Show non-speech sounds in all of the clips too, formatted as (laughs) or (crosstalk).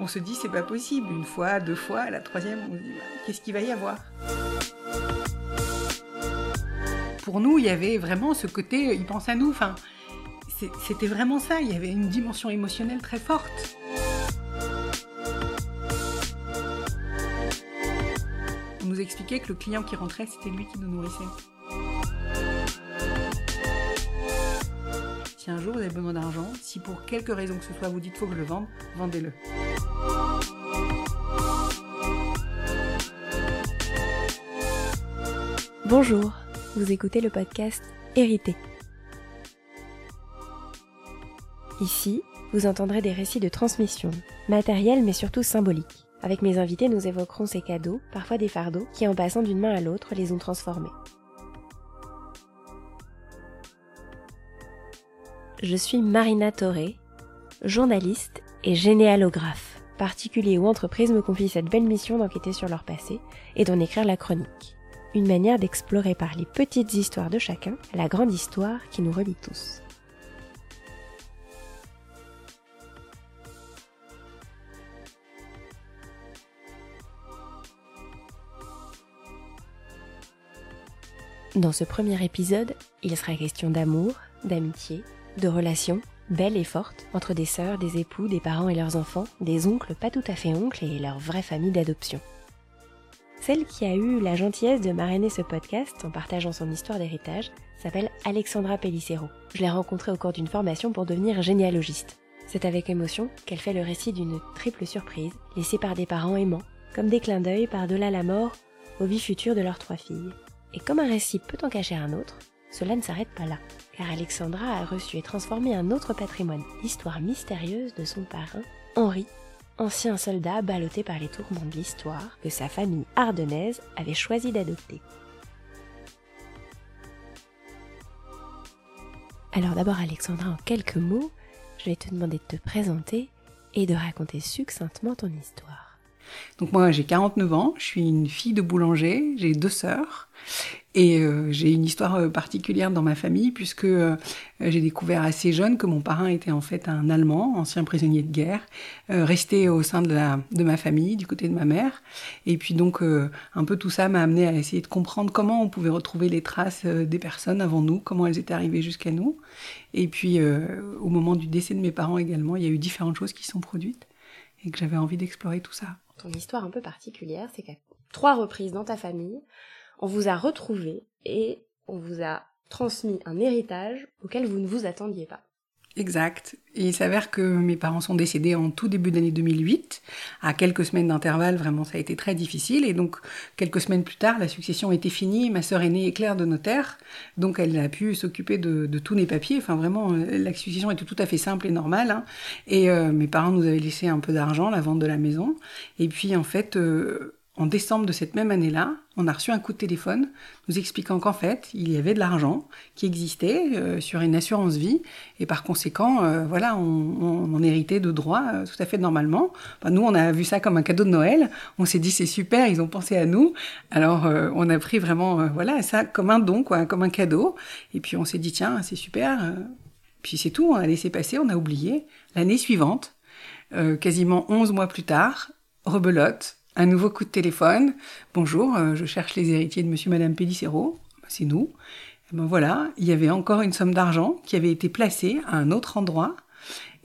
on se dit c'est pas possible. Une fois, deux fois, la troisième, on se dit bah, qu'est-ce qu'il va y avoir? Pour nous, il y avait vraiment ce côté, il pense à nous. Enfin, c'était vraiment ça. Il y avait une dimension émotionnelle très forte. On nous expliquait que le client qui rentrait, c'était lui qui nous nourrissait. Si un jour vous avez besoin d'argent, si pour quelque raison que ce soit vous dites faut que je le vende, vendez-le. Bonjour, vous écoutez le podcast Hérité. Ici, vous entendrez des récits de transmission, matériels mais surtout symboliques. Avec mes invités, nous évoquerons ces cadeaux, parfois des fardeaux, qui en passant d'une main à l'autre les ont transformés. Je suis Marina Toré, journaliste et généalographe. Particuliers ou entreprises me confient cette belle mission d'enquêter sur leur passé et d'en écrire la chronique une manière d'explorer par les petites histoires de chacun la grande histoire qui nous relie tous. Dans ce premier épisode, il sera question d'amour, d'amitié, de relations belles et fortes entre des sœurs, des époux, des parents et leurs enfants, des oncles pas tout à fait oncles et leur vraie famille d'adoption. Celle qui a eu la gentillesse de marrainer ce podcast en partageant son histoire d'héritage s'appelle Alexandra Pellicero. Je l'ai rencontrée au cours d'une formation pour devenir généalogiste. C'est avec émotion qu'elle fait le récit d'une triple surprise, laissée par des parents aimants, comme des clins d'œil par-delà la mort aux vies futures de leurs trois filles. Et comme un récit peut en cacher un autre, cela ne s'arrête pas là, car Alexandra a reçu et transformé un autre patrimoine, l'histoire mystérieuse de son parrain, Henri, ancien soldat ballotté par les tourments de l'histoire que sa famille ardennaise avait choisi d'adopter. Alors d'abord Alexandra, en quelques mots, je vais te demander de te présenter et de raconter succinctement ton histoire. Donc moi j'ai 49 ans, je suis une fille de boulanger, j'ai deux sœurs et euh, j'ai une histoire euh, particulière dans ma famille puisque euh, j'ai découvert assez jeune que mon parrain était en fait un Allemand, ancien prisonnier de guerre, resté au sein de, de ma famille, du côté de ma mère. Et puis donc un peu tout ça m'a amené à essayer de comprendre comment on pouvait retrouver les traces des personnes avant nous, comment elles étaient arrivées jusqu'à nous. Et puis au moment du décès de mes parents également, il y a eu différentes choses qui sont produites et que j'avais envie d'explorer tout ça ton histoire un peu particulière, c'est qu'à trois reprises dans ta famille, on vous a retrouvé et on vous a transmis un héritage auquel vous ne vous attendiez pas. Exact. Et il s'avère que mes parents sont décédés en tout début d'année 2008. À quelques semaines d'intervalle, vraiment, ça a été très difficile. Et donc, quelques semaines plus tard, la succession était finie. Ma sœur aînée est claire de notaire. Donc, elle a pu s'occuper de, tous les papiers. Enfin, vraiment, euh, la succession était tout à fait simple et normale. Hein. Et euh, mes parents nous avaient laissé un peu d'argent, la vente de la maison. Et puis, en fait, euh, en décembre de cette même année-là, on a reçu un coup de téléphone nous expliquant qu'en fait, il y avait de l'argent qui existait euh, sur une assurance vie et par conséquent, euh, voilà, on, on, héritait de droits euh, tout à fait normalement. nous, on a vu ça comme un cadeau de Noël. On s'est dit c'est super, ils ont pensé à nous. Alors, on a pris vraiment, voilà, ça comme un don, quoi, comme un cadeau. Et puis on s'est dit tiens, c'est super. Puis c'est tout, on a laissé passer, on a oublié. L'année suivante, quasiment 11 mois plus tard, rebelote un nouveau coup de téléphone. Bonjour, euh, je cherche les héritiers de monsieur madame Pellicero. C'est nous. Et ben voilà, il y avait encore une somme d'argent qui avait été placée à un autre endroit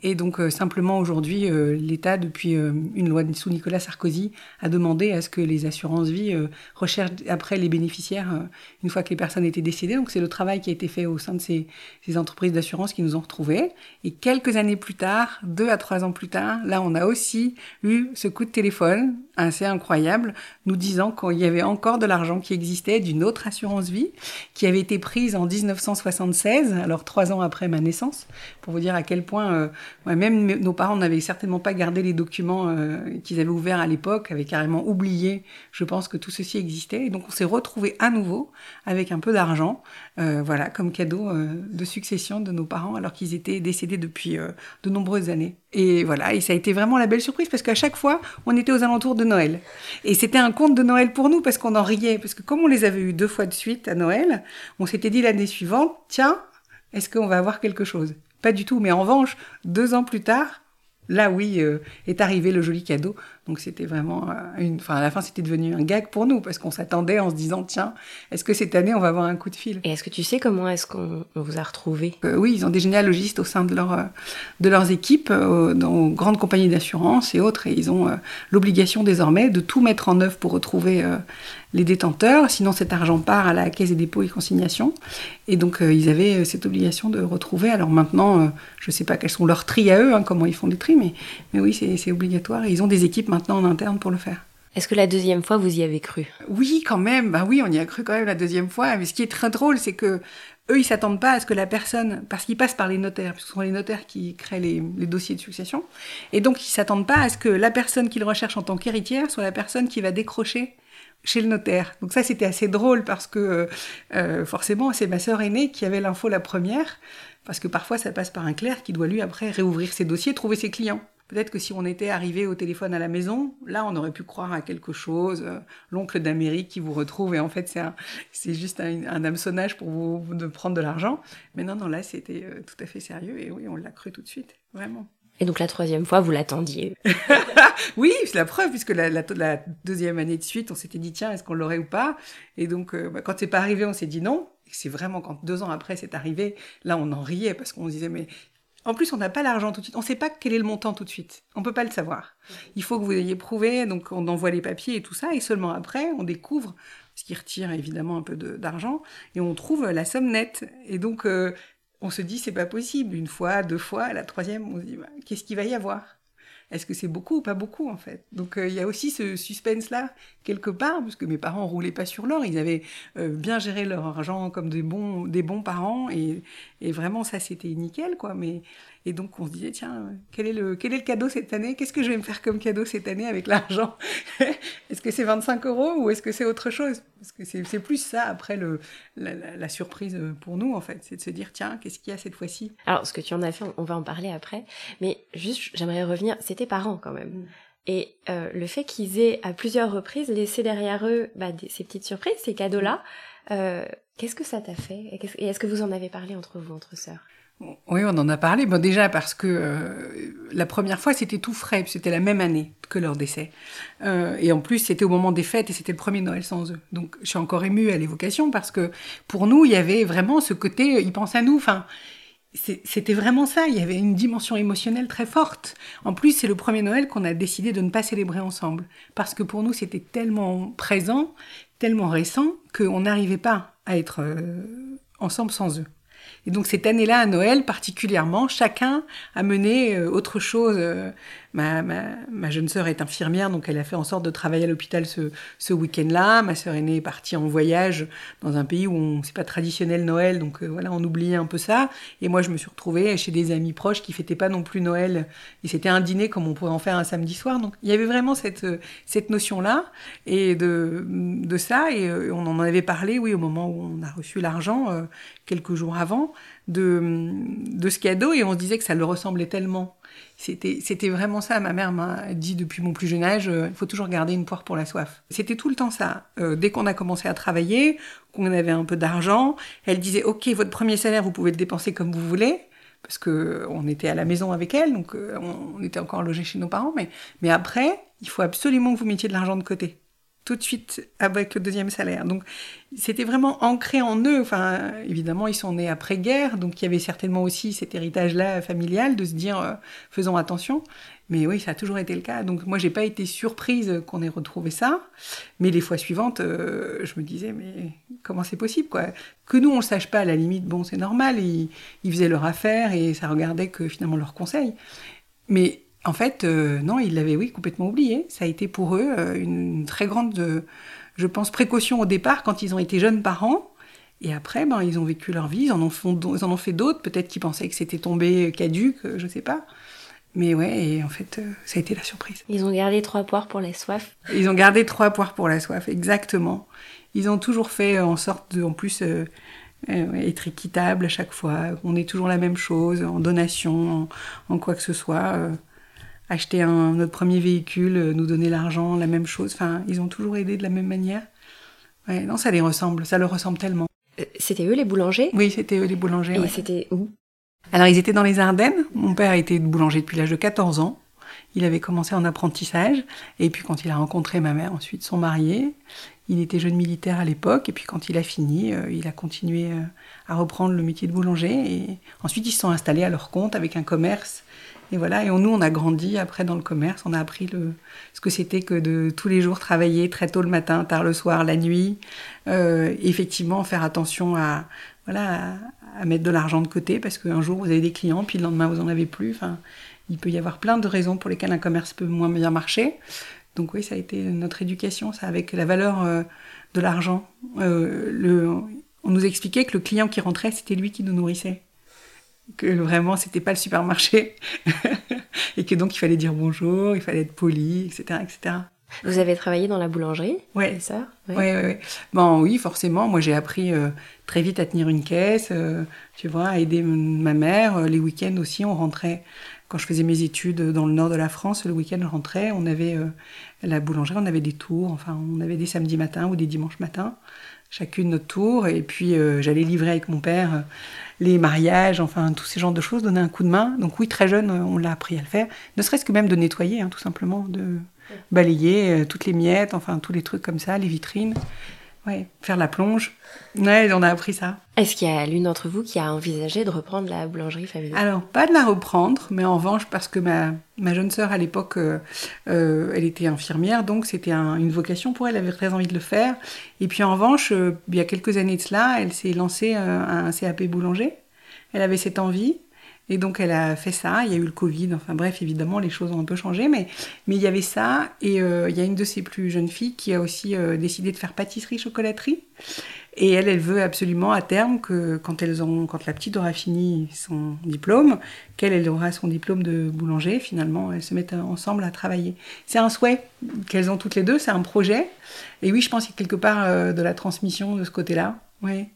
et donc euh, simplement aujourd'hui, euh, l'État, depuis euh, une loi sous Nicolas Sarkozy, a demandé à ce que les assurances vie recherchent après les bénéficiaires une fois que les personnes étaient décédées. Donc c'est le travail qui a été fait au sein de ces, ces entreprises d'assurance qui nous ont retrouvés. Et quelques années plus tard, deux à trois ans plus tard, là on a aussi eu ce coup de téléphone assez incroyable, nous disant qu'il y avait encore de l'argent qui existait d'une autre assurance vie qui avait été prise en 1976, alors trois ans après ma naissance, pour vous dire à quel point même nos parents n'avaient certainement pas gardé les documents euh, qu'ils avaient ouverts à l'époque, avaient carrément oublié, je pense, que tout ceci existait. Et donc on s'est retrouvés à nouveau avec un peu d'argent, euh, voilà, comme cadeau euh, de succession de nos parents, alors qu'ils étaient décédés depuis de nombreuses années. Et voilà, et ça a été vraiment la belle surprise parce qu'à chaque fois, on était aux alentours de Noël. Et c'était un conte de Noël pour nous parce qu'on en riait, parce que comme on les avait eu deux fois de suite à Noël, on s'était dit l'année suivante, tiens, est-ce qu'on va avoir quelque chose? Pas du tout. Mais en revanche, deux ans plus tard, là oui euh, est arrivé le joli cadeau. Donc c'était vraiment euh, une, enfin à la fin c'était devenu un gag pour nous parce qu'on s'attendait en se disant tiens est-ce que cette année on va avoir un coup de fil? Et est-ce que tu sais comment est-ce qu'on vous a retrouvé euh, Oui ils ont des généalogistes au sein de leur de leurs équipes dans grandes compagnies d'assurance et autres et ils ont l'obligation désormais de tout mettre en œuvre pour retrouver les détenteurs, sinon cet argent part à la caisse des dépôts et consignations. Et donc ils avaient cette obligation de retrouver. Alors maintenant, je ne sais pas quels sont leurs tris à eux, hein, comment ils font les tris, mais, mais oui, c'est obligatoire. Et ils ont des équipes maintenant en interne pour le faire. Est-ce que la deuxième fois, vous y avez cru? Oui, quand même. Bah oui, on y a cru quand même la deuxième fois. Mais ce qui est très drôle, c'est que eux, ils s'attendent pas à ce que la personne, parce qu'ils passent par les notaires, parce que ce sont les notaires qui créent les, dossiers de succession, et donc ils s'attendent pas à ce que la personne qu'ils recherchent en tant qu'héritière soit la personne qui va décrocher chez le notaire. Donc ça, c'était assez drôle parce que euh, forcément, c'est ma sœur aînée qui avait l'info la première, parce que parfois, ça passe par un clerc qui doit lui après réouvrir ses dossiers, trouver ses clients. Peut-être que si on était arrivé au téléphone à la maison, là, on aurait pu croire à quelque chose, euh, l'oncle d'Amérique qui vous retrouve, et en fait, c'est, c'est juste un, un, hameçonnage pour vous de prendre de l'argent. Mais non, non, là, c'était euh, tout à fait sérieux, et oui, on l'a cru tout de suite, vraiment. Et donc la troisième fois, vous l'attendiez (laughs) Oui, c'est la preuve, puisque la, la, deuxième année de suite, on s'était dit, tiens, est-ce qu'on l'aurait ou pas? Et donc, euh, bah, quand c'est pas arrivé, on s'est dit non. Et c'est vraiment quand deux ans après c'est arrivé, là, on en riait, parce qu'on se disait, mais en plus, on n'a pas l'argent tout de suite. On ne sait pas quel est le montant tout de suite. On peut pas le savoir. Il faut que vous ayez prouvé, donc on envoie les papiers et tout ça, et seulement après, on découvre ce qui retire évidemment un peu d'argent, et on trouve la somme nette. Et donc, euh, on se dit, c'est pas possible. Une fois, deux fois, la troisième, on se dit, bah, qu'est-ce qu'il va y avoir? Est-ce que c'est beaucoup ou pas beaucoup en fait? Donc euh, il y a aussi ce suspense-là quelque part, parce que mes parents roulaient pas sur l'or, ils avaient euh, bien géré leur argent comme des bons, des bons parents, et, et vraiment ça c'était nickel quoi. Mais et donc on se disait, tiens, quel est le, quel est le cadeau cette année? Qu'est-ce que je vais me faire comme cadeau cette année avec l'argent? (laughs) Est-ce que c'est 25 euros ou est-ce que c'est autre chose? Parce que c'est plus ça après le, la, surprise pour nous en fait, c'est de se dire, tiens, qu'est-ce qu'il y a cette fois-ci? Alors ce que tu en as fait, on va en parler après, mais juste j'aimerais revenir, c'était parents quand même. Mm. Et euh, le fait qu'ils aient à plusieurs reprises laissé derrière eux bah, ces petites surprises, ces cadeaux-là, euh, qu'est-ce que ça t'a fait? Et est-ce que vous en avez parlé entre vous, entre sœurs? Oui, on en a parlé. Bon, déjà parce que euh, la première fois, c'était tout frais, c'était la même année que leur décès. Euh, et en plus, c'était au moment des fêtes et c'était le premier Noël sans eux. Donc, je suis encore émue à l'évocation parce que pour nous, il y avait vraiment ce côté, ils pensent à nous. Enfin, c'était vraiment ça. Il y avait une dimension émotionnelle très forte. En plus, c'est le premier Noël qu'on a décidé de ne pas célébrer ensemble parce que pour nous, c'était tellement présent, tellement récent qu'on n'arrivait pas à être euh, ensemble sans eux. Et donc cette année-là, à Noël particulièrement, chacun a mené euh, autre chose. Euh, ma, ma, ma, jeune sœur est infirmière, donc elle a fait en sorte de travailler à l'hôpital ce, ce week-end-là. Ma sœur aînée est partie en voyage dans un pays où on c'est pas traditionnel Noël, donc euh, voilà, on oubliait un peu ça. Et moi, je me suis retrouvée chez des amis proches qui fêtaient pas non plus Noël. Et c'était un dîner comme on pourrait en faire un samedi soir. Donc il y avait vraiment cette, cette notion-là et de, de ça. Et on en avait parlé, oui, au moment où on a reçu l'argent, quelques jours avant de, de ce cadeau et on se disait que ça le ressemblait tellement. C'était, vraiment ça. Ma mère m'a dit depuis mon plus jeune âge, euh, il faut toujours garder une poire pour la soif. C'était tout le temps ça. Euh, dès qu'on a commencé à travailler, qu'on avait un peu d'argent, elle disait, OK, votre premier salaire, vous pouvez le dépenser comme vous voulez. Parce que on était à la maison avec elle, donc euh, on, on était encore logés chez nos parents. Mais, mais après, il faut absolument que vous mettiez de l'argent de côté tout de suite avec le deuxième salaire. Donc c'était vraiment ancré en eux. Enfin, évidemment, ils sont nés après-guerre, donc il y avait certainement aussi cet héritage-là familial de se dire euh, faisons attention. Mais oui, ça a toujours été le cas. Donc moi, j'ai pas été surprise qu'on ait retrouvé ça. Mais les fois suivantes, euh, je me disais mais comment c'est possible quoi? Que nous on le sache pas, à la limite, bon c'est normal. Ils, ils faisaient leur affaire et ça regardait que finalement leur conseil. Mais en fait, euh, non, ils l'avaient, oui, complètement oublié. Ça a été pour eux euh, une très grande, euh, je pense, précaution au départ quand ils ont été jeunes parents. Et après, ben, ils ont vécu leur vie, ils en ont, ils en ont fait d'autres, peut-être qu'ils pensaient que c'était tombé caduque, je ne sais pas. Mais ouais, et en fait, ça a été la surprise. Ils ont gardé trois poires pour la soif. Ils ont gardé trois poires pour la soif, exactement. Ils ont toujours fait en sorte de, en plus, être équitable à chaque fois. On est toujours la même chose, en donation, en, en quoi que ce soit acheter un, notre premier véhicule, euh, nous donner l'argent, la même chose. Enfin, ils ont toujours aidé de la même manière. Ouais, non, ça les ressemble, ça leur ressemble tellement. Euh, c'était eux les boulangers? Oui, c'était eux les boulangers. Et c'était où? Alors ils étaient dans les Ardennes. Mon père était boulanger depuis l'âge de 14 ans. Il avait commencé en apprentissage. Et puis quand il a rencontré ma mère, ensuite sont mariés. Il était jeune militaire à l'époque. Et puis quand il a fini, euh, il a continué euh, à reprendre le métier de boulanger. Et ensuite ils se sont installés à leur compte avec un commerce. Et voilà, et nous, on a grandi après dans le commerce. On a appris le, ce que c'était que de tous les jours travailler très tôt le matin, tard le soir, la nuit. Euh, effectivement, faire attention à, voilà, à, mettre de l'argent de côté parce qu'un jour vous avez des clients, puis le lendemain vous en avez plus. Enfin, il peut y avoir plein de raisons pour lesquelles un commerce peut moins bien marcher. Donc oui, ça a été notre éducation, ça, avec la valeur euh, de l'argent. Euh, on nous expliquait que le client qui rentrait, c'était lui qui nous nourrissait. Que vraiment, c'était pas le supermarché. (laughs) et que donc, il fallait dire bonjour, il fallait être poli, etc., etc. Vous avez travaillé dans la boulangerie Ouais. ça? Oui, oui, oui. Bon, oui, forcément. Moi, j'ai appris euh, très vite à tenir une caisse, euh, tu vois, à aider ma mère. Euh, les week-ends aussi, on rentrait. Quand je faisais mes études dans le nord de la France, le week-end, je rentrais. On avait la boulangerie, on avait des tours. Enfin, on avait des samedis matins ou des dimanches matins, chacune notre tour. Et puis, j'allais livrer avec mon père les mariages, enfin, tous ces genres de choses, donner un coup de main. Donc, oui, très jeune, on l'a appris à le faire. Ne serait-ce que même de nettoyer, hein, tout simplement, de balayer euh, toutes les miettes, enfin tous les trucs comme ça, les vitrines. Ouais, faire la plonge. Ouais, on a appris ça. Est-ce qu'il y a l'une d'entre vous qui a envisagé de reprendre la boulangerie familiale? Alors, pas de la reprendre, mais en revanche, parce que ma, ma jeune sœur, à l'époque, euh, euh, elle était infirmière, donc c'était une vocation pour elle, elle avait très envie de le faire. Et puis en revanche, il y a quelques années de cela, elle s'est lancée un CAP boulanger. Elle avait cette envie. Et donc elle a fait ça, il y a eu le Covid, enfin bref, évidemment, les choses ont un peu changé, mais, mais il y avait ça, et euh, il y a une de ses plus jeunes filles qui a aussi euh, décidé de faire pâtisserie-chocolaterie. Et elle, elle veut absolument à terme que quand, elles ont, quand la petite aura fini son diplôme, qu'elle elle aura son diplôme de boulanger, finalement, elles se mettent ensemble à travailler. C'est un souhait qu'elles ont toutes les deux, c'est un projet. Et oui, je pense qu'il y a quelque part euh, de la transmission de ce côté-là. Ouais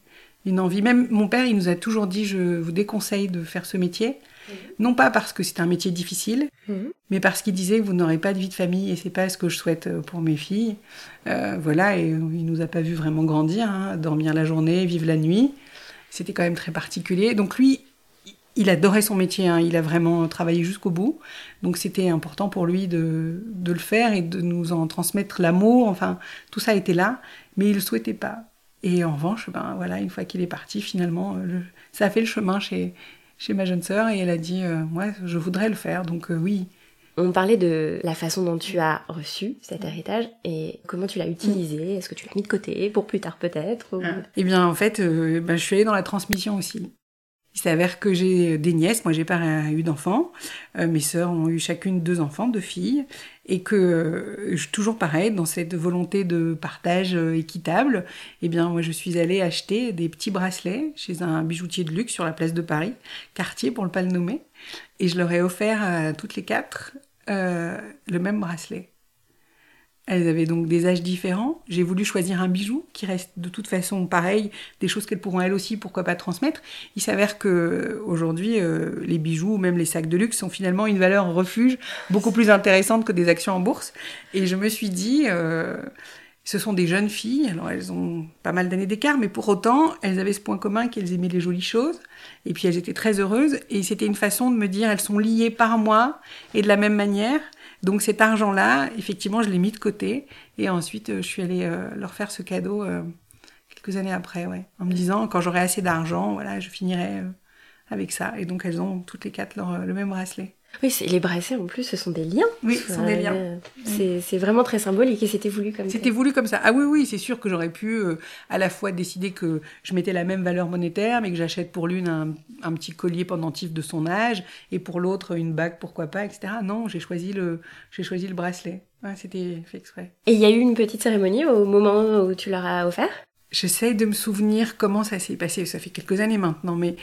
une envie. Même mon père, il nous a toujours dit je vous déconseille de faire ce métier. Mhm. Non pas parce que c'est un métier difficile, mhm. mais parce qu'il disait que vous n'aurez pas de vie de famille et c'est pas ce que je souhaite euh, pour mes filles. Euh, voilà, et il nous a pas vu vraiment grandir, hein, dormir la journée, vivre la nuit. C'était quand même très particulier. Donc lui, il adorait son métier, hein. il a vraiment travaillé jusqu'au bout. Donc c'était important pour lui de, de, le faire et de nous en transmettre l'amour. Enfin, tout ça était là, mais il le souhaitait pas. Et en revanche, ben voilà, une fois qu'il est parti, finalement, euh, ça a fait le chemin chez, chez ma jeune sœur et elle a dit, euh, ouais, je voudrais le faire, donc euh, oui. On parlait de la façon dont tu as reçu cet héritage et comment tu l'as utilisé. Est-ce que tu l'as mis de côté pour plus tard peut-être ah. Eh bien, en fait, ben, je suis allée dans la transmission aussi. Il s'avère que j'ai des nièces, moi j'ai pas eu d'enfants, mes sœurs ont eu chacune deux enfants, deux filles, et que euh, toujours pareil dans cette volonté de partage euh, équitable eh bien moi je suis allée acheter des petits bracelets chez un bijoutier de luxe sur la place de Paris Cartier pour ne pas le nommer. Et je leur ai offert à toutes les quatre euh, le même bracelet elles avaient donc des âges différents. J'ai voulu choisir un bijou qui reste de toute façon pareil, des choses qu'elles pourront elles aussi, pourquoi pas transmettre. Il s'avère que aujourd'hui, euh, les bijoux, même les sacs de luxe, sont finalement une valeur refuge beaucoup plus intéressante que des actions en bourse. Et je me suis dit, euh, ce sont des jeunes filles, alors elles ont pas mal d'années d'écart, mais pour autant, elles avaient ce point commun qu'elles aimaient les jolies choses. Et puis elles étaient très heureuses. Et c'était une façon de me dire, elles sont liées par moi et de la même manière. Donc cet argent-là, effectivement, je l'ai mis de côté et ensuite euh, je suis allée euh, leur faire ce cadeau euh, quelques années après, ouais, en me disant quand j'aurai assez d'argent, voilà, je finirai avec ça. Et donc elles ont toutes les quatre le même bracelet. Oui, les bracelets en plus, ce sont des liens. Oui, ce sont des liens. C'est vraiment très symbolique et c'était voulu comme ça. C'était voulu comme ça. Ah oui, oui, c'est sûr que j'aurais pu euh, à la fois décider que je mettais la même valeur monétaire, mais que j'achète pour l'une un, petit collier pendentif de son âge et pour l'autre une bague, pourquoi pas, etc. Non, j'ai choisi le, j'ai choisi le bracelet. c'était fait exprès. Et il y a eu une petite cérémonie au moment où tu leur as offert? J'essaye de me souvenir comment ça s'est passé. Ça fait quelques années maintenant, mais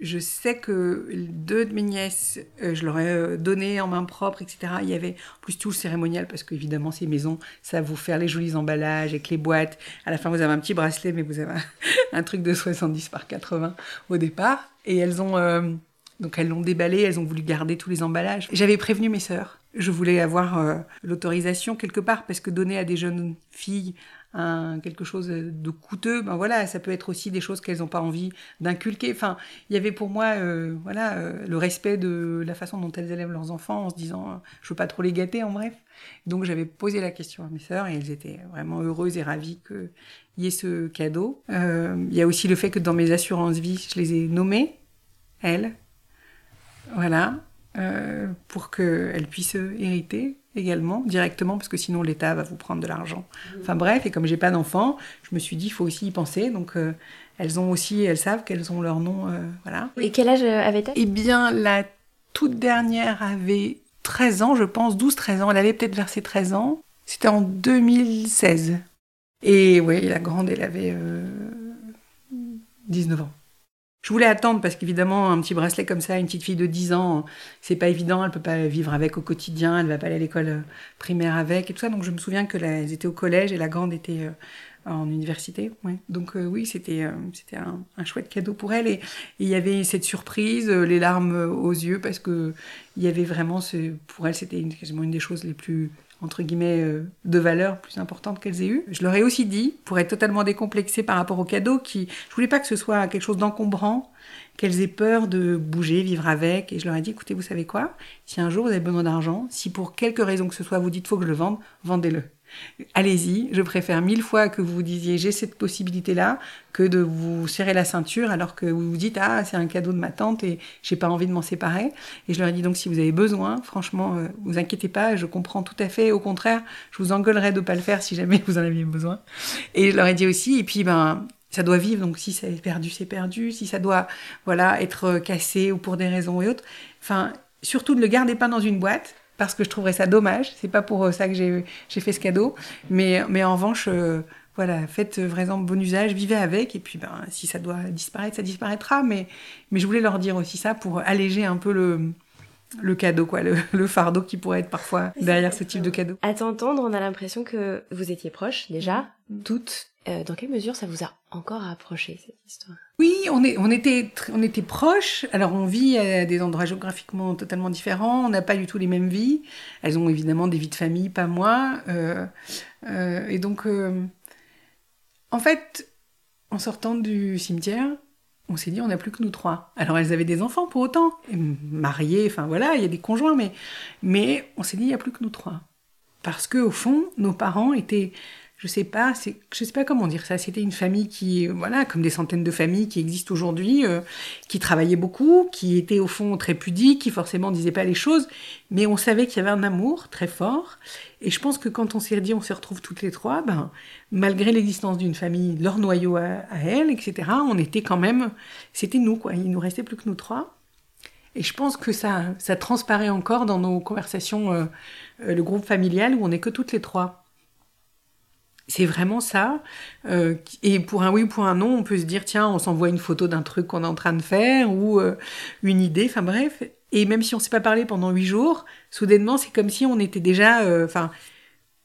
je sais que deux de mes nièces, euh, je leur ai euh, donné en main propre, etc. Il y avait plus tout le cérémonial, parce qu'évidemment, ces maisons, ça vous faire les jolis emballages avec les boîtes. À la fin, vous avez un petit bracelet, mais vous avez un, (laughs) truc de 70 par 80 au départ. Et elles ont... Euh, donc elles l'ont déballé, elles ont voulu garder tous les emballages. J'avais prévenu mes sœurs. Je voulais avoir l'autorisation quelque part, parce que donner à des jeunes filles quelque chose de coûteux, ben voilà, ça peut être aussi des choses qu'elles n'ont pas envie d'inculquer. Enfin, il y avait pour moi, euh, voilà, euh, le respect de la façon dont elles élèvent leurs enfants en se disant, je veux pas trop les gâter, en bref. Donc j'avais posé la question à mes sœurs et elles étaient vraiment heureuses et ravies qu'il y ait ce cadeau. Il y a aussi le fait que dans mes assurances vie, je les ai nommées, elles, voilà, pour qu'elles puissent hériter également, directement, parce que sinon l'État va vous prendre de l'argent. Enfin bref, et comme j'ai pas d'enfants, je me suis dit, il faut aussi y penser. Donc euh, elles ont aussi, elles savent qu'elles ont leur nom, euh, voilà. Et quel âge euh, avait-elle? Eh bien, la toute dernière avait 13 ans, je pense, 12-13 ans. Elle allait peut-être vers ses 13 ans. C'était en 2016. Et oui, la grande, elle avait 19 ans. Je voulais attendre parce qu'évidemment, un petit bracelet comme ça, une petite fille de 10 ans, c'est pas évident, elle peut pas vivre avec au quotidien, elle va pas aller à l'école euh, primaire avec et tout ça. Donc je me souviens que étaient au collège et la grande était euh, en université. Donc euh, oui, c'était un, chouette cadeau pour elle et il y avait cette surprise, les larmes aux yeux parce que il y avait vraiment pour elle c'était quasiment une des choses les plus entre guillemets, euh, de valeur plus importante qu'elles aient eu. Je leur ai aussi dit, pour être totalement décomplexée par rapport au cadeau, qui, je voulais pas que ce soit quelque chose d'encombrant, qu'elles aient peur de bouger, vivre avec. Et je leur ai dit, écoutez, vous savez quoi? Si un jour vous avez besoin d'argent, si pour quelque raison que ce soit vous dites faut que je le vende, vendez-le. Allez-y, je préfère mille fois que vous vous disiez j'ai cette possibilité-là que de vous serrer la ceinture alors que vous vous dites ah c'est un cadeau de ma tante et j'ai pas envie de m'en séparer. Et je leur ai dit donc si vous avez besoin, franchement, euh, vous inquiétez pas, je comprends tout à fait. Au contraire, je vous engueulerais de pas le faire si jamais vous en aviez besoin. Et je leur ai dit aussi et puis ben ça doit vivre donc si c'est perdu c'est perdu, si ça doit voilà être cassé ou pour des raisons et autres. Enfin surtout ne le gardez pas dans une boîte parce que je trouverais ça dommage. C'est pas pour euh, ça que j'ai fait ce cadeau. Mais, mais en revanche, euh, voilà, faites vraiment bon usage, vivez avec. Et puis, ben, si ça doit disparaître, ça disparaîtra. Mais, mais je voulais leur dire aussi ça pour alléger un peu le, le cadeau, quoi, le, fardeau qui pourrait être parfois derrière ce type de cadeau. À t'entendre, on a l'impression que vous étiez proches déjà, mm. toutes. Euh, dans quelle mesure ça vous a encore rapproché cette histoire? Oui, on, était, on était proches. Alors on vit à des endroits géographiquement totalement différents. On n'a pas du tout les mêmes vies. Elles ont évidemment des vies de famille, pas moi. Euh, euh, et donc, en fait, en sortant du cimetière, on s'est dit on n'a plus que nous trois. Alors elles avaient des enfants pour autant, mariés, enfin voilà, il y a des conjoints, mais, mais on s'est dit il n'y a plus que nous trois. Parce que au fond, nos parents étaient je sais pas, je sais pas comment dire ça. C'était une famille qui, voilà, comme des centaines de familles qui existent aujourd'hui, euh, qui travaillaient beaucoup, qui étaient au fond très pudiques, qui forcément disaient pas les choses, mais on savait qu'il y avait un amour très fort. Et je pense que quand on s'est dit, on se retrouve toutes les trois, ben, malgré l'existence d'une famille, leur noyau à, elle, etc., on était quand même, c'était nous, quoi. Il nous restait plus que nous trois. Et je pense que ça, ça transparaît encore dans nos conversations, euh, euh, le groupe familial où on n'est que toutes les trois. C'est vraiment ça. Euh, et pour un oui ou pour un non, on peut se dire, tiens, on s'envoie une photo d'un truc qu'on est en train de faire ou euh, une idée, enfin bref. Et même si on ne s'est pas parlé pendant huit jours, soudainement, c'est comme si on était déjà euh, enfin,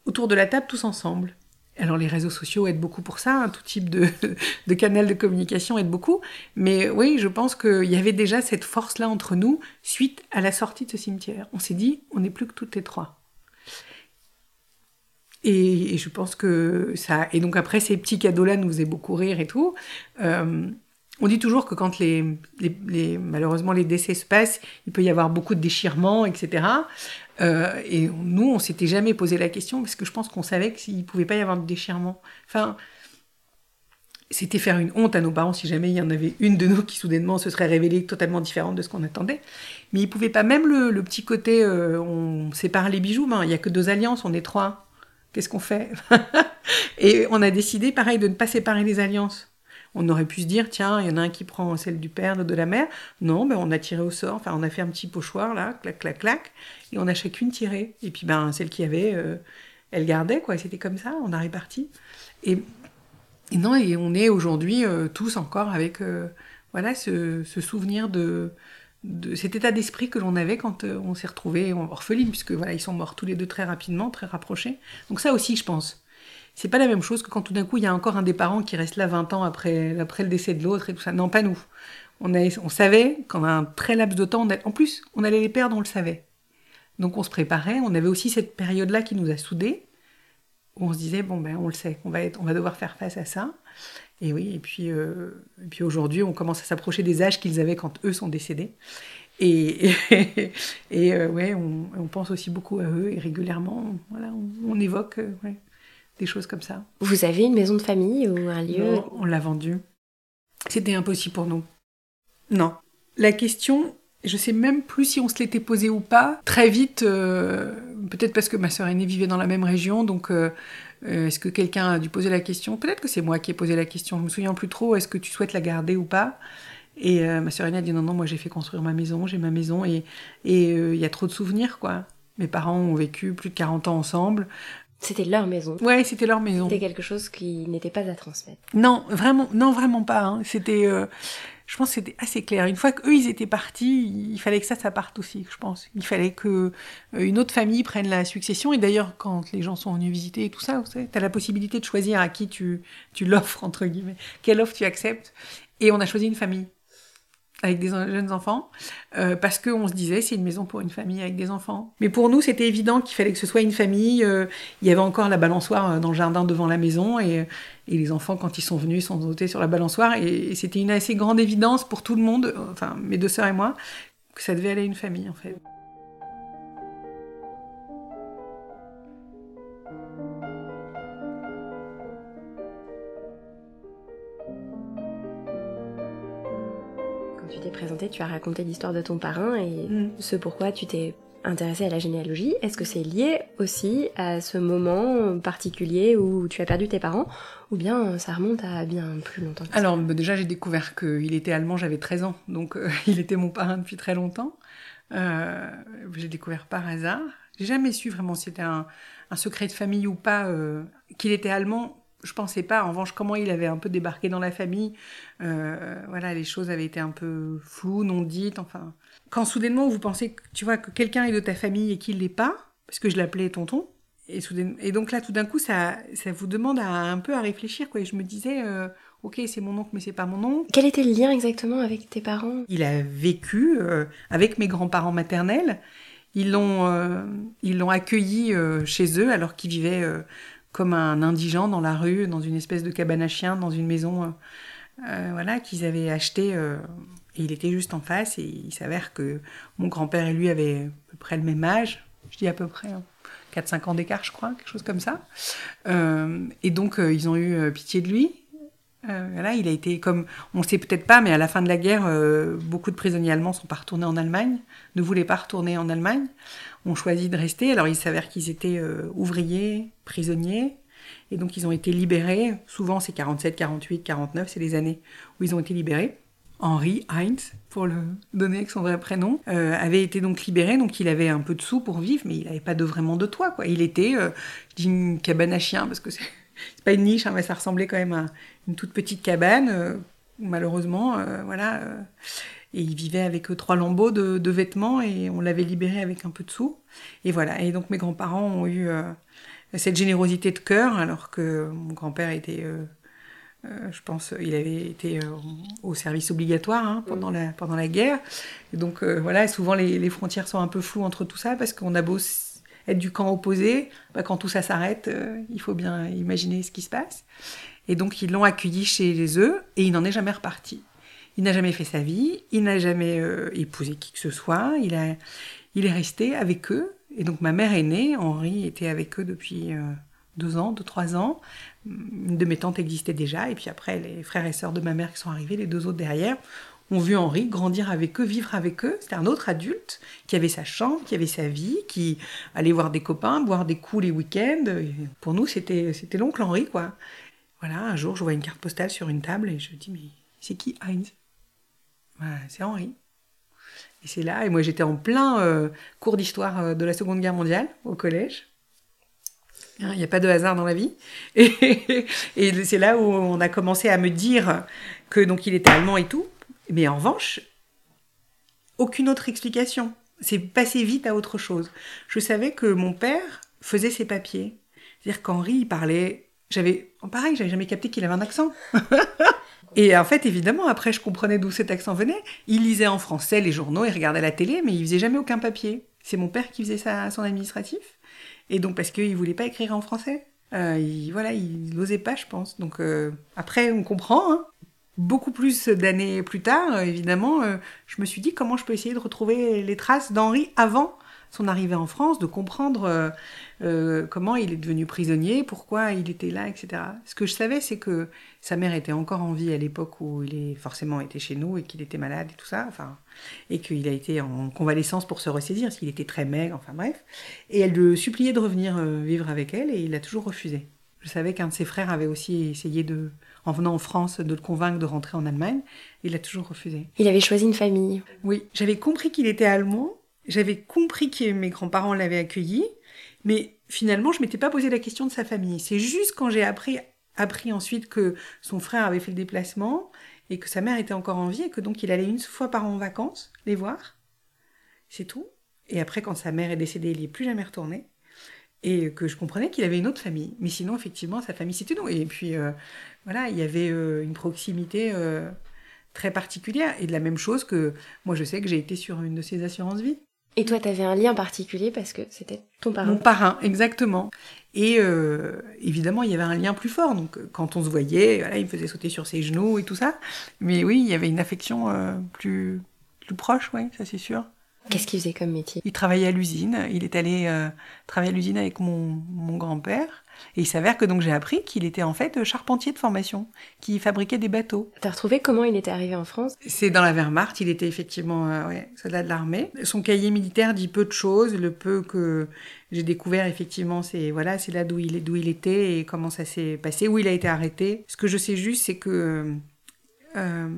autour de la table tous ensemble. Alors les réseaux sociaux aident beaucoup pour ça, hein, tout type de, (laughs) de canal de communication aide beaucoup. Mais oui, je pense qu'il y avait déjà cette force-là entre nous suite à la sortie de ce cimetière. On s'est dit, on n'est plus que toutes les trois. Et, je pense que ça. Et donc après, ces petits cadeaux-là nous faisaient beaucoup rire et tout. Euh, on dit toujours que quand les, malheureusement les décès se passent, il peut y avoir beaucoup de déchirements, etc. Euh, et nous, on s'était jamais posé la question parce que je pense qu'on savait qu'il pouvait pas y avoir de déchirement. Enfin, c'était faire une honte à nos parents si jamais il y en avait une de nous qui soudainement se serait révélée totalement différente de ce qu'on attendait. Mais ils pouvaient pas, même le, petit côté, euh, on sépare les bijoux, ben, il y a que deux alliances, on est trois. Qu'est-ce qu'on fait (laughs) Et on a décidé, pareil, de ne pas séparer les alliances. On aurait pu se dire, tiens, il y en a un qui prend celle du père, de la mère. Non, ben on a tiré au sort. Enfin, on a fait un petit pochoir, là, clac, clac, clac. Et on a chacune tiré. Et puis, ben, celle qui avait, euh, elle gardait, quoi. C'était comme ça, on a réparti. Et, non, et on est aujourd'hui euh, tous encore avec, euh, voilà, ce, souvenir de, de cet état d'esprit que l'on avait quand euh, on s'est retrouvés orphelines, puisque voilà, ils sont morts tous les deux très rapidement, très rapprochés. Donc ça aussi, je pense. C'est pas la même chose que quand tout d'un coup, il y a encore un des parents qui reste là 20 ans après, après le décès de l'autre et tout ça. Non, pas nous. On, on savait qu'en un très laps de temps, en plus, on allait les perdre, on le savait. Donc on se préparait, on avait aussi cette période-là qui nous a soudés, où on se disait, bon, ben, on le sait, on va, on va devoir faire face à ça. Et oui, et puis, euh, et puis aujourd'hui, on commence à s'approcher des âges qu'ils avaient quand eux sont décédés. Et, (laughs) et, euh, ouais, on, on, pense aussi beaucoup à eux et régulièrement, voilà, on, on évoque euh, ouais, des choses comme ça. Vous avez une maison de famille ou un lieu non, On l'a vendue. C'était impossible pour nous. Non. La question, je sais même plus si on se l'était posée ou pas. Très vite, euh, peut-être parce que ma sœur aînée vivait dans la même région, donc euh, est-ce que quelqu'un a dû poser la question? Peut-être que c'est moi qui ai posé la question. Je me souviens plus trop. Est-ce que tu souhaites la garder ou pas? Et euh, ma sœur aînée a dit non, non, moi j'ai fait construire ma maison, j'ai ma maison et il y a trop de souvenirs quoi. Mes parents ont vécu plus de 40 ans ensemble. C'était leur maison. Ouais, c'était leur maison. C'était quelque chose qui n'était pas à transmettre. Non, vraiment, non, vraiment pas. Hein. C'était, euh, je pense, que c'était assez clair. Une fois qu'eux ils étaient partis, il fallait que ça, ça parte aussi. Je pense. Il fallait que euh, une autre famille prenne la succession. Et d'ailleurs, quand les gens sont venus visiter et tout ça, tu as la possibilité de choisir à qui tu, tu l'offres entre guillemets, quelle offre tu acceptes. Et on a choisi une famille avec des jeunes enfants, euh, parce qu'on se disait c'est une maison pour une famille avec des enfants. Mais pour nous, c'était évident qu'il fallait que ce soit une famille. Euh, il y avait encore la balançoire dans le jardin devant la maison, et, et les enfants, quand ils sont venus, ils sont sautés sur la balançoire, et, et c'était une assez grande évidence pour tout le monde, enfin mes deux sœurs et moi, que ça devait aller à une famille en fait. Tu t'es présenté, tu as raconté l'histoire de ton parrain et mm. ce pourquoi tu t'es intéressée à la généalogie. Est-ce que c'est lié aussi à ce moment particulier où tu as perdu tes parents ou bien ça remonte à bien plus longtemps Alors bah, déjà j'ai découvert qu'il était allemand, j'avais 13 ans, donc euh, (laughs) il était mon parrain depuis très longtemps. Euh, j'ai découvert par hasard. J'ai jamais su vraiment si c'était un, un, secret de famille ou pas euh, qu'il était allemand je pensais pas. En revanche, comment il avait un peu débarqué dans la famille, euh, voilà, les choses avaient été un peu floues, non dites. Enfin, quand soudainement vous pensez, que, tu vois, que quelqu'un est de ta famille et qu'il l'est pas, parce que je l'appelais tonton, et, donc là, tout d'un coup, ça, ça vous demande à, un peu à réfléchir, quoi. Et je me disais, euh, ok, c'est mon oncle, mais c'est pas mon oncle. Quel était le lien exactement avec tes parents? Il a vécu euh, avec mes grands-parents maternels. Ils l'ont, ils l'ont accueilli chez eux alors qu'il vivait comme un indigent dans la rue, dans une espèce de cabane à chiens, dans une maison euh, voilà, qu'ils avaient acheté. Euh, et il était juste en face. Et il s'avère que mon grand-père et lui avaient à peu près le même âge. Je dis à peu près hein, 4-5 ans d'écart, je crois, quelque chose comme ça. Euh, et donc, euh, ils ont eu euh, pitié de lui. Voilà, il a été comme, on ne sait peut-être pas, mais à la fin de la guerre, beaucoup de prisonniers allemands sont pas retournés en Allemagne, ne voulaient pas retourner en Allemagne ont choisi de rester. Alors il s'avère qu'ils étaient euh, ouvriers, prisonniers, et donc ils ont été libérés. Souvent c'est 47, 48, 49, c'est les années où ils ont été libérés. Henri Heinz, pour le donner avec son vrai prénom, euh, avait été donc libéré, donc il avait un peu de sous pour vivre, mais il n'avait pas de, vraiment de toit. Quoi. Il était, euh, une cabane à chien, parce que (laughs) c'est pas une niche, hein, mais ça ressemblait quand même à une toute petite cabane, euh, malheureusement, euh, voilà. Et il vivait avec trois lambeaux de, vêtements et on l'avait libéré avec un peu de sous. Et voilà. Et donc mes grands-parents ont eu euh, cette générosité de cœur, alors que mon grand-père était, euh, euh, je pense, il avait été au service obligatoire hein, pendant, la, pendant la guerre. Et donc voilà, souvent les, les, frontières sont un peu floues entre tout ça parce qu'on a beau être du camp opposé, bah, quand tout ça s'arrête, il faut bien imaginer ce qui se passe. Et donc ils l'ont accueilli chez eux et il n'en est jamais reparti. Il n'a jamais fait sa vie, il n'a jamais euh, épousé qui que ce soit, il, est resté avec eux. Et donc ma mère aînée, Henri, était avec eux depuis euh, deux ans, deux, trois ans. Une de mes tantes existait déjà, et puis après les frères et sœurs de ma mère qui sont arrivés, les deux autres derrière, ont vu Henri grandir avec eux, vivre avec eux. C'était un autre adulte qui avait sa chambre, qui avait sa vie, qui allait voir des copains, boire des coups les week-ends. Pour nous, c'était l'oncle Henri, quoi. Voilà, un jour, je vois une carte postale sur une table et je dis, mais c'est qui Heinz? Voilà, c'est Henri. Et c'est là, et moi j'étais en plein euh, cours d'histoire euh, de la Seconde Guerre mondiale au collège. Il n'y a pas de hasard dans la vie. (laughs) Et, et c'est là où on a commencé à me dire que donc il était allemand et tout. Mais en revanche, aucune autre explication. C'est passé vite à autre chose. Je savais que mon père faisait ses papiers. C'est-à-dire qu'Henri, il parlait. J'avais. Pareil, j'avais jamais capté qu'il avait un accent. (laughs) Et en fait, évidemment, après, je comprenais d'où cet accent venait. Il lisait en français les journaux, il regardait la télé, mais il faisait jamais aucun papier. C'est mon père qui faisait ça, son administratif. Et donc, parce qu'il voulait pas écrire en français. il, voilà, il n'osait pas, je pense. Donc après, on comprend. Hein. Beaucoup plus d'années plus tard, évidemment, je me suis dit comment je peux essayer de retrouver les traces d'Henri avant son arrivée en France, de comprendre euh, euh, comment il est devenu prisonnier, pourquoi il était là, etc. Ce que je savais, c'est que sa mère était encore en vie à l'époque où il est forcément été chez nous et qu'il était malade et tout ça, enfin, et qu'il a été en convalescence pour se ressaisir, parce qu'il était très maigre, enfin bref. Et elle le suppliait de revenir euh, vivre avec elle, et il a toujours refusé. Je savais qu'un de ses frères avait aussi essayé de, en venant en France, de le convaincre de rentrer en Allemagne. Il a toujours refusé. Il avait choisi une famille. Oui, j'avais compris qu'il était allemand, j'avais compris que mes grands-parents l'avaient accueilli, mais finalement, je m'étais pas posé la question de sa famille. C'est juste quand j'ai appris, appris ensuite que son frère avait fait le déplacement et que sa mère était encore en vie et que donc il allait une fois par an en vacances les voir. C'est tout. Et après, quand sa mère est décédée, il n'y est plus jamais retourné. Et que je comprenais qu'il avait une autre famille. Mais sinon, effectivement, sa famille, c'était nous. Et puis, euh, voilà, il y avait euh, une proximité euh, très particulière. Et de la même chose que moi, je sais que j'ai été sur une de ses assurances vie. Et toi, tu avais un lien particulier parce que c'était ton parrain. Mon parrain, exactement. Et euh, évidemment, il y avait un lien plus fort. Donc, quand on se voyait, il me faisait sauter sur ses genoux et tout ça. Mais oui, il y avait une affection euh, plus, plus proche, oui, ça c'est sûr. Qu'est-ce qu'il faisait comme métier? Il travaillait à l'usine. Il est allé travailler à l'usine avec mon, mon grand-père. Et il s'avère que donc j'ai appris qu'il était en fait charpentier de formation, qui fabriquait des bateaux. T'as retrouvé comment il était arrivé en France? C'est dans la Wehrmacht, il était effectivement euh, ouais, soldat de l'armée. Son cahier militaire dit peu de choses, le peu que j'ai découvert effectivement, c'est voilà, c'est là d'où il, d'où il était et comment ça s'est passé, où il a été arrêté. Ce que je sais juste, c'est que euh,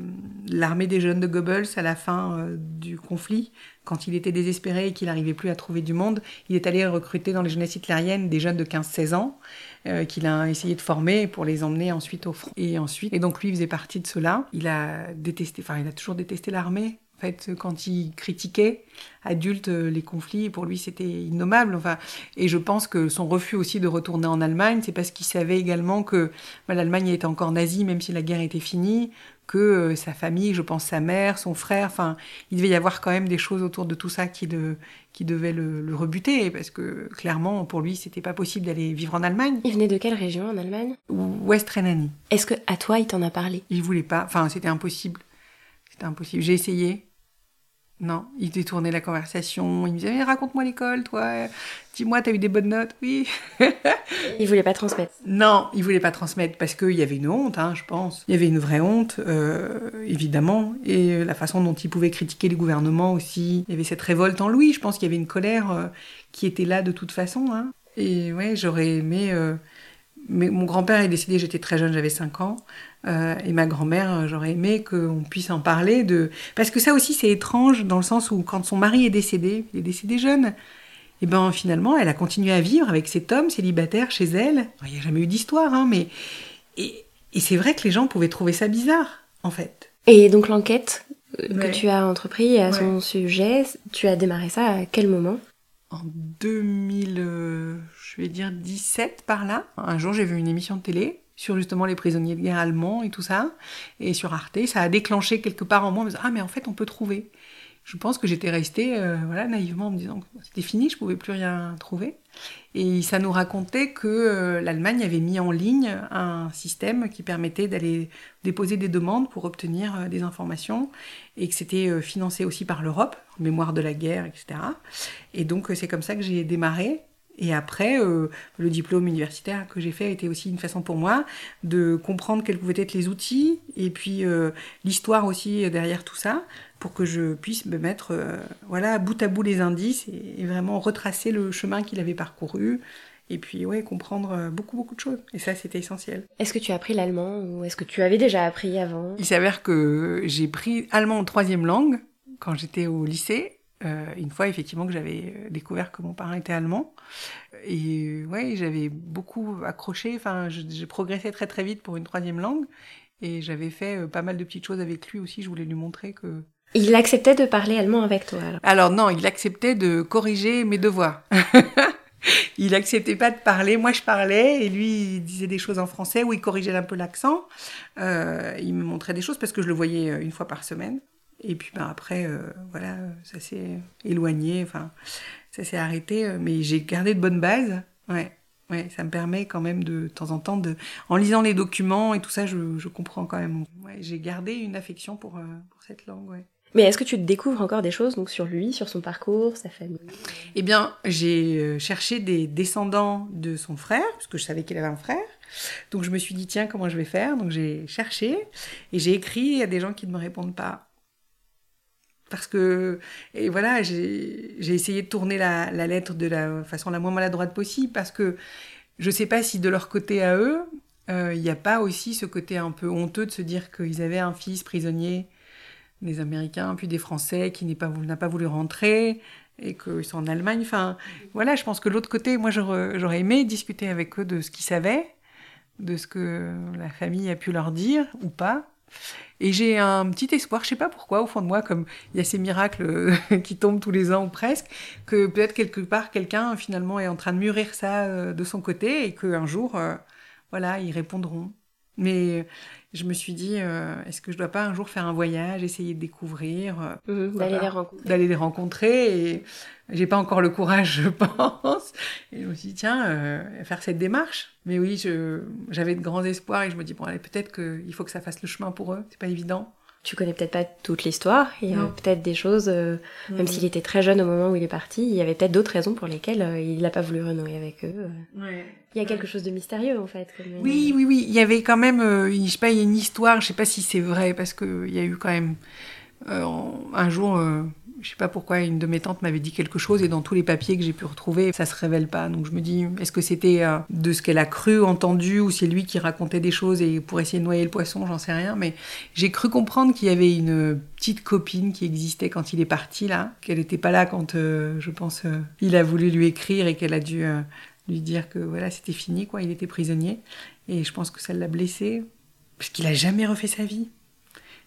l'armée des jeunes de Goebbels, à la fin euh, du conflit, quand il était désespéré et qu'il n'arrivait plus à trouver du monde, il est allé recruter dans les jeunesses hitlériennes des jeunes de 15-16 ans euh, qu'il a essayé de former pour les emmener ensuite au front. Et ensuite, et donc lui faisait partie de cela. Il a détesté, enfin il a toujours détesté l'armée. En fait, quand il critiquait adulte les conflits, pour lui c'était innommable. Enfin, et je pense que son refus aussi de retourner en Allemagne, c'est parce qu'il savait également que bah, l'Allemagne était encore nazie, même si la guerre était finie, que euh, sa famille, je pense sa mère, son frère, enfin, il devait y avoir quand même des choses autour de tout ça qui, de, qui devaient le, rebuter, parce que clairement, pour lui, c'était pas possible d'aller vivre en Allemagne. Il venait de quelle région en Allemagne? Ouest Rhénanie. Est-ce que à toi, il t'en a parlé? Il voulait pas, enfin, c'était impossible. C'était impossible. J'ai essayé, non, il détournait la conversation. Il me disait raconte-moi l'école, toi. Dis-moi, t'as eu des bonnes notes Oui. (laughs) il voulait pas transmettre. Non, il voulait pas transmettre parce qu'il y avait une honte, hein, je pense. Il y avait une vraie honte, euh, évidemment. Et la façon dont il pouvait critiquer les gouvernements aussi. Il y avait cette révolte en lui. Je pense qu'il y avait une colère euh, qui était là de toute façon. Hein. Et ouais, j'aurais aimé. Euh, mais mon grand-père est décédé, j'étais très jeune, j'avais 5 ans. Euh, et ma grand-mère, euh, j'aurais aimé qu'on puisse en parler. de Parce que ça aussi, c'est étrange dans le sens où quand son mari est décédé, il est décédé jeune, et ben finalement, elle a continué à vivre avec cet homme célibataire chez elle. Il n'y a jamais eu d'histoire, hein, mais. Et, et c'est vrai que les gens pouvaient trouver ça bizarre, en fait. Et donc l'enquête euh, que tu as entreprise à son sujet, tu as démarré ça à quel moment? En 2000, je vais dire 17 par là. Un jour, j'ai vu une émission de télé sur justement les prisonniers de guerre allemands et tout ça, et sur Arte, ça a déclenché quelque part en moi, me ah mais en fait on peut trouver. Je pense que j'étais restée euh, voilà naïvement en me disant que c'était fini, je pouvais plus rien trouver. Et ça nous racontait que euh, l'Allemagne avait mis en ligne un système qui permettait d'aller déposer des demandes pour obtenir euh, des informations et que c'était financé aussi par l'Europe, mémoire de la guerre, etc. Et donc c'est comme ça que j'ai démarré. Et après, euh, le diplôme universitaire que j'ai fait a été aussi une façon pour moi de comprendre quels pouvaient être les outils et puis euh, l'histoire aussi derrière tout ça pour que je puisse me mettre euh, voilà, bout à bout les indices et, vraiment retracer le chemin qu'il avait parcouru et puis ouais, comprendre beaucoup beaucoup de choses. Et ça, c'était essentiel. Est-ce que tu as appris l'allemand ou est-ce que tu avais déjà appris avant? Il s'avère que j'ai pris allemand en troisième langue quand j'étais au lycée euh, une fois, effectivement, que j'avais euh, découvert que mon parrain était allemand. Et ouais, j'avais beaucoup accroché. Enfin, j'ai progressé très très vite pour une troisième langue. Et j'avais fait euh, pas mal de petites choses avec lui aussi. Je voulais lui montrer que. Il acceptait de parler allemand avec toi alors, alors non, il acceptait de corriger mes devoirs. (laughs) il acceptait pas de parler. Moi, je parlais et lui, il disait des choses en français ou il corrigeait un peu l'accent. Euh, il me montrait des choses parce que je le voyais une fois par semaine. Et puis ben, après, euh, voilà, ça s'est éloigné, enfin, ça s'est arrêté, euh, mais j'ai gardé de bonnes bases. Ouais. Ouais, ça me permet quand même de, de temps en temps de, en lisant les documents et tout ça, je, je comprends quand même. Ouais, j'ai gardé une affection pour, euh, pour cette langue. Ouais. Mais est-ce que tu découvres encore des choses donc sur lui, sur son parcours, sa famille? Eh bien, j'ai cherché des descendants de son frère, puisque je savais qu'il avait un frère. Donc je me suis dit, tiens, comment je vais faire? Donc j'ai cherché et j'ai écrit à des gens qui ne me répondent pas. Parce que, et voilà, j'ai essayé de tourner la, lettre de la façon la moins maladroite possible, parce que je ne sais pas si de leur côté à eux, il euh, n'y a pas aussi ce côté un peu honteux de se dire qu'ils avaient un fils prisonnier des Américains, puis des Français qui n'a pas, pas voulu rentrer et qu'ils sont en Allemagne. Enfin, voilà, je pense que l'autre côté, moi, j'aurais aimé discuter avec eux de ce qu'ils savaient, de ce que la famille a pu leur dire ou pas. Et j'ai un petit espoir, je sais pas pourquoi, au fond de moi, comme il y a ces miracles (laughs) qui tombent tous les ans ou presque, que peut-être quelque part quelqu'un finalement est en train de mûrir ça euh, de son côté et qu'un jour, euh, voilà, ils répondront. Mais je me suis dit, euh, est-ce que je dois pas un jour faire un voyage, essayer de découvrir, euh, mmh, d'aller les rencontrer, d'aller les rencontrer et j'ai pas encore le courage, (laughs) je pense. Et je me suis dit tiens, euh, faire cette démarche. Mais oui, j'avais de grands espoirs et je me dis bon allez peut-être qu'il faut que ça fasse le chemin pour eux, c'est pas évident tu connais peut-être pas toute l'histoire. Il y a peut-être des choses, euh, même s'il était très jeune au moment où il est parti, il y avait peut-être d'autres raisons pour lesquelles euh, il n'a pas voulu renouer avec eux. Ouais. Il y a quelque chose de mystérieux en fait. Oui, oui, oui. Il y avait quand même, euh, je sais pas, il y a une histoire. Je sais pas si c'est vrai parce que il y a eu quand même un jour je sais pas pourquoi une de mes tantes m'avait dit quelque chose et dans tous les papiers que j'ai pu retrouver, ça se révèle pas. Donc je me dis, est-ce que c'était euh, de ce qu'elle a cru, entendu, ou c'est lui qui racontait des choses et pour essayer de noyer le poisson, j'en sais rien. Mais j'ai cru comprendre qu'il y avait une petite copine qui existait quand il est parti là, qu'elle n'était pas là quand, euh, je pense, euh, il a voulu lui écrire et qu'elle a dû lui dire que voilà, c'était fini, quoi. Il était prisonnier. Et je pense que ça l'a blessé parce qu'il a jamais refait sa vie.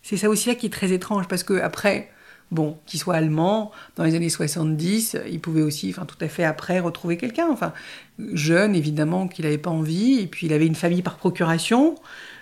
C'est ça aussi là qui est très étrange parce que après bon, qu'il soit allemand, dans les années 70, il pouvait aussi, enfin tout à fait après, retrouver quelqu'un. Enfin, jeune, évidemment, qu'il n'avait pas envie, et puis il avait une famille par procuration,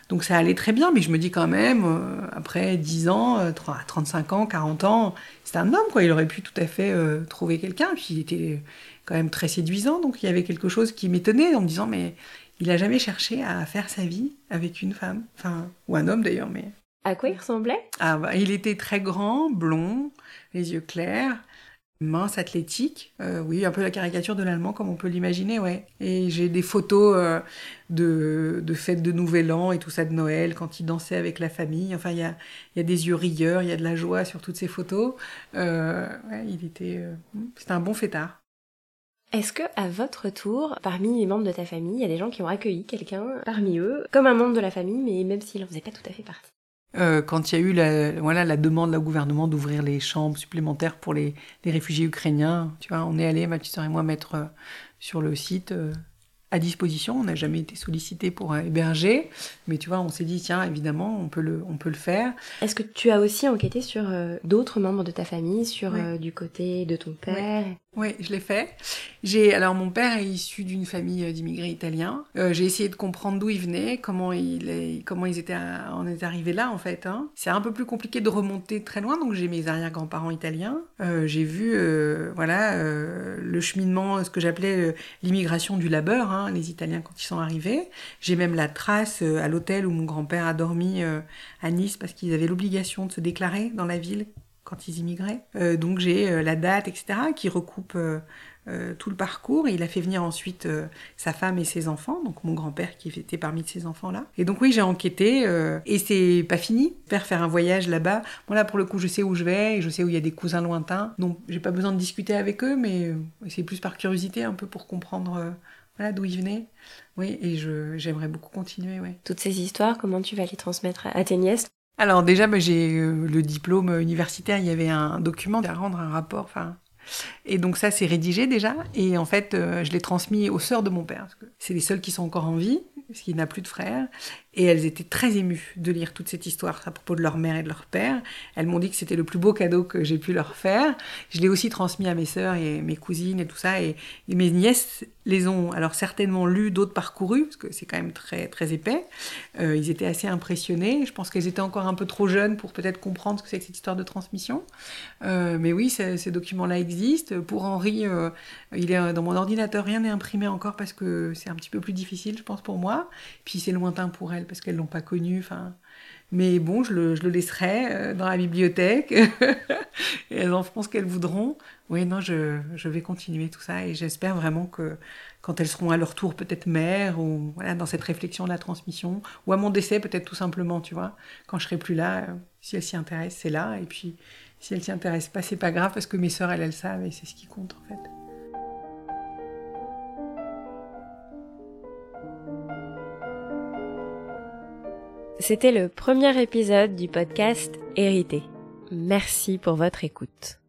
donc ça allait très bien, mais je me dis quand même, euh, après 10 ans, 35 euh, ans, 40 ans, c'est un homme, quoi, il aurait pu tout à fait euh, trouver quelqu'un, puis il était quand même très séduisant, donc il y avait quelque chose qui m'étonnait en me disant, mais il n'a jamais cherché à faire sa vie avec une femme, enfin, ou un homme d'ailleurs, mais... À quoi il ressemblait? Ah, bah, Il était très grand, blond, les yeux clairs, mince, athlétique. Euh, oui, un peu la caricature de l'allemand comme on peut l'imaginer, ouais. Et j'ai des photos euh, de, de fêtes de Nouvel An et tout ça de Noël, quand il dansait avec la famille. Enfin, il y a, y a, des yeux rieurs, il y a de la joie sur toutes ces photos. Euh, ouais, il était... C'était un bon fêtard. Est-ce que, à votre tour, parmi les membres de ta famille, il y a des gens qui ont accueilli quelqu'un parmi eux, comme un membre de la famille, mais même s'il n'en faisait pas tout à fait partie? Euh, quand il y a eu la, voilà, la demande au gouvernement d'ouvrir les chambres supplémentaires pour les, les, réfugiés ukrainiens, tu vois, on est allé, Mathis et moi, mettre euh, sur le site euh, à disposition. On n'a jamais été sollicité pour héberger, mais tu vois, on s'est dit, tiens, évidemment, on peut le, on peut le faire. Est-ce que tu as aussi enquêté sur d'autres membres de ta famille, sur du côté de ton père? Oui, je l'ai fait. J'ai alors mon père est issu d'une famille euh, d'immigrés italiens. Euh, j'ai essayé de comprendre d'où ils venaient, comment il est, comment ils étaient, en est arrivés là en fait. Hein. C'est un peu plus compliqué de remonter très loin, donc j'ai mes arrière-grands-parents italiens. Euh, j'ai vu, euh, voilà, euh, le cheminement, ce que j'appelais l'immigration du labeur, hein, les Italiens quand ils sont arrivés. J'ai même la trace à l'hôtel où mon grand-père a dormi à Nice parce qu'ils avaient l'obligation de se déclarer dans la ville quand ils immigraient. Euh, donc j'ai euh, la date, etc., qui recoupe euh, tout le parcours. Il a fait venir ensuite sa femme et ses enfants, donc mon grand-père qui était parmi ces enfants-là. Et donc oui, j'ai enquêté, et c'est pas fini. Faire faire un voyage là-bas. Bon là, pour le coup, je sais où je vais, et je sais où il y a des cousins lointains. Donc j'ai pas besoin de discuter avec eux, mais c'est plus par curiosité, un peu pour comprendre voilà, d'où ils venaient. Oui, et j'aimerais beaucoup continuer. Toutes ces histoires, comment tu vas les transmettre à tes nièces? Alors déjà, bah, j'ai le diplôme universitaire, il y avait un document à rendre, un rapport, enfin... Et donc ça, c'est rédigé déjà. Et en fait, euh, je l'ai transmis aux sœurs de mon père. C'est les seules qui sont encore en vie, parce qu'il n'a plus de frères. Et elles étaient très émues de lire toute cette histoire à propos de leur mère et de leur père. Elles m'ont dit que c'était le plus beau cadeau que j'ai pu leur faire. Je l'ai aussi transmis à mes sœurs et mes cousines et tout ça. Et, mes nièces les ont alors certainement lus, d'autres parcourus, parce que c'est quand même très, très épais. Euh, ils étaient assez impressionnés. Je pense qu'elles étaient encore un peu trop jeunes pour peut-être comprendre ce que c'est que cette histoire de transmission. Euh, mais oui, ces documents-là existent. Pour Henri, euh, il est dans mon ordinateur, rien n'est imprimé encore parce que c'est un petit peu plus difficile, je pense, pour moi. Puis c'est lointain pour elles parce qu'elles l'ont pas connu. Enfin, mais bon, je le, je le laisserai euh, dans la bibliothèque (laughs) et elles en feront ce qu'elles voudront. Oui, non, je, je, vais continuer tout ça et j'espère vraiment que quand elles seront à leur tour peut-être mères ou voilà, dans cette réflexion de la transmission ou à mon décès peut-être tout simplement, tu vois, quand je serai plus là, euh, si elles s'y intéressent, c'est là et puis si elles s'y intéressent pas, c'est pas grave parce que mes sœurs elles, elles savent et c'est ce qui compte en fait. C'était le premier épisode du podcast Hérité. Merci pour votre écoute.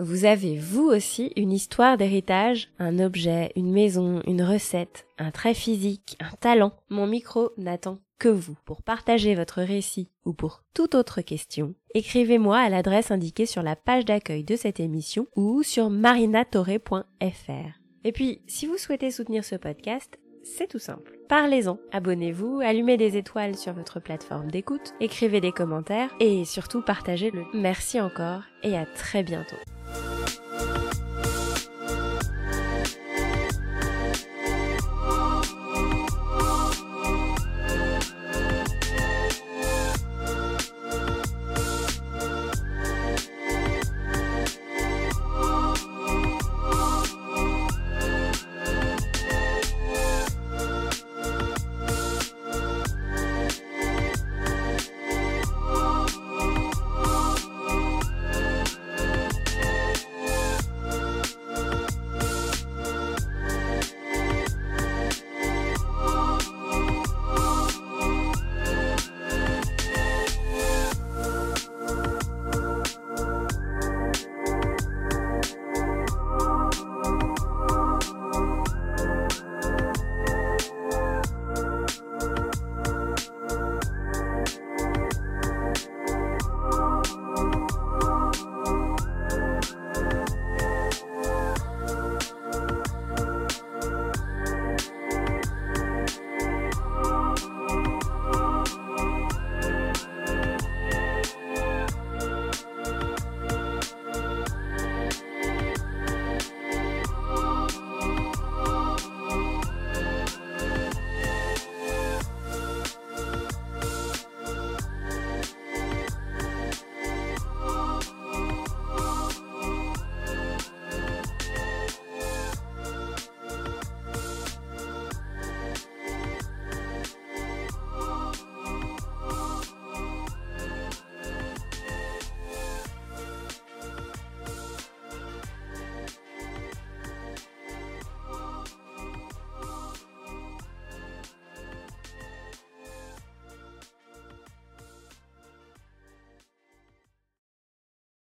Vous avez vous aussi une histoire d'héritage, un objet, une maison, une recette, un trait physique, un talent. Mon micro n'attend que vous pour partager votre récit ou pour toute autre question. Écrivez-moi à l'adresse indiquée sur la page d'accueil de cette émission ou sur marinatoré.fr. Et puis, si vous souhaitez soutenir ce podcast, c'est tout simple. Parlez-en, abonnez-vous, allumez des étoiles sur votre plateforme d'écoute, écrivez des commentaires et surtout partagez-le. Merci encore et à très bientôt.